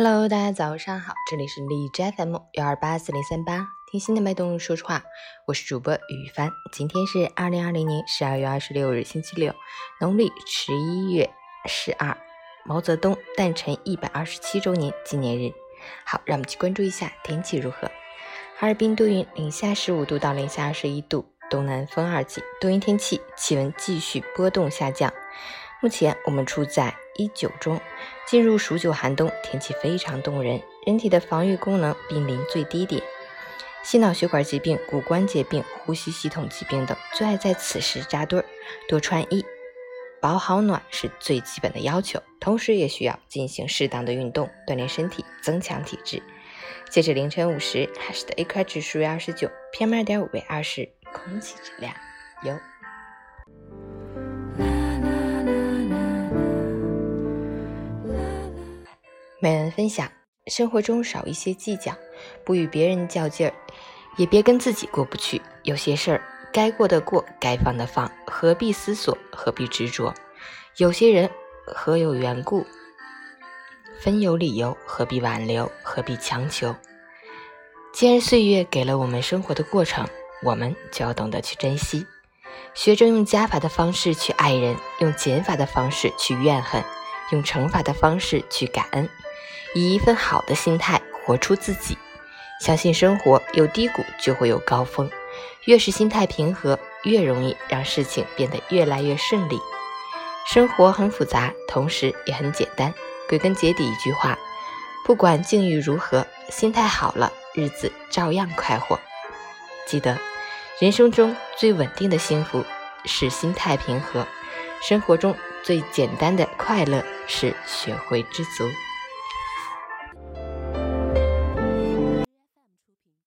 Hello，大家早上好，这里是荔枝 FM 幺二八四零三八，听心的脉动说说话，我是主播雨帆。今天是二零二零年十二月二十六日，星期六，农历十一月十二，毛泽东诞辰一百二十七周年纪念日。好，让我们去关注一下天气如何。哈尔滨多云，零下十五度到零下二十一度，东南风二级，多云天气，气温继续波动下降。目前我们处在一九中，进入数九寒冬，天气非常冻人，人体的防御功能濒临最低点，心脑血管疾病、骨关节病、呼吸系统疾病等最爱在此时扎堆儿。多穿衣，保好暖是最基本的要求，同时也需要进行适当的运动，锻炼身体，增强体质。截止凌晨五时，海市的 AQI 指数为二十九，PM 二点五为二十，空气质量优。每人分享：生活中少一些计较，不与别人较劲儿，也别跟自己过不去。有些事儿该过的过，该放的放，何必思索，何必执着？有些人何有缘故，分有理由，何必挽留，何必强求？既然岁月给了我们生活的过程，我们就要懂得去珍惜，学着用加法的方式去爱人，用减法的方式去怨恨，用乘法的方式去感恩。以一份好的心态活出自己，相信生活有低谷就会有高峰，越是心态平和，越容易让事情变得越来越顺利。生活很复杂，同时也很简单。归根结底一句话：不管境遇如何，心态好了，日子照样快活。记得，人生中最稳定的幸福是心态平和，生活中最简单的快乐是学会知足。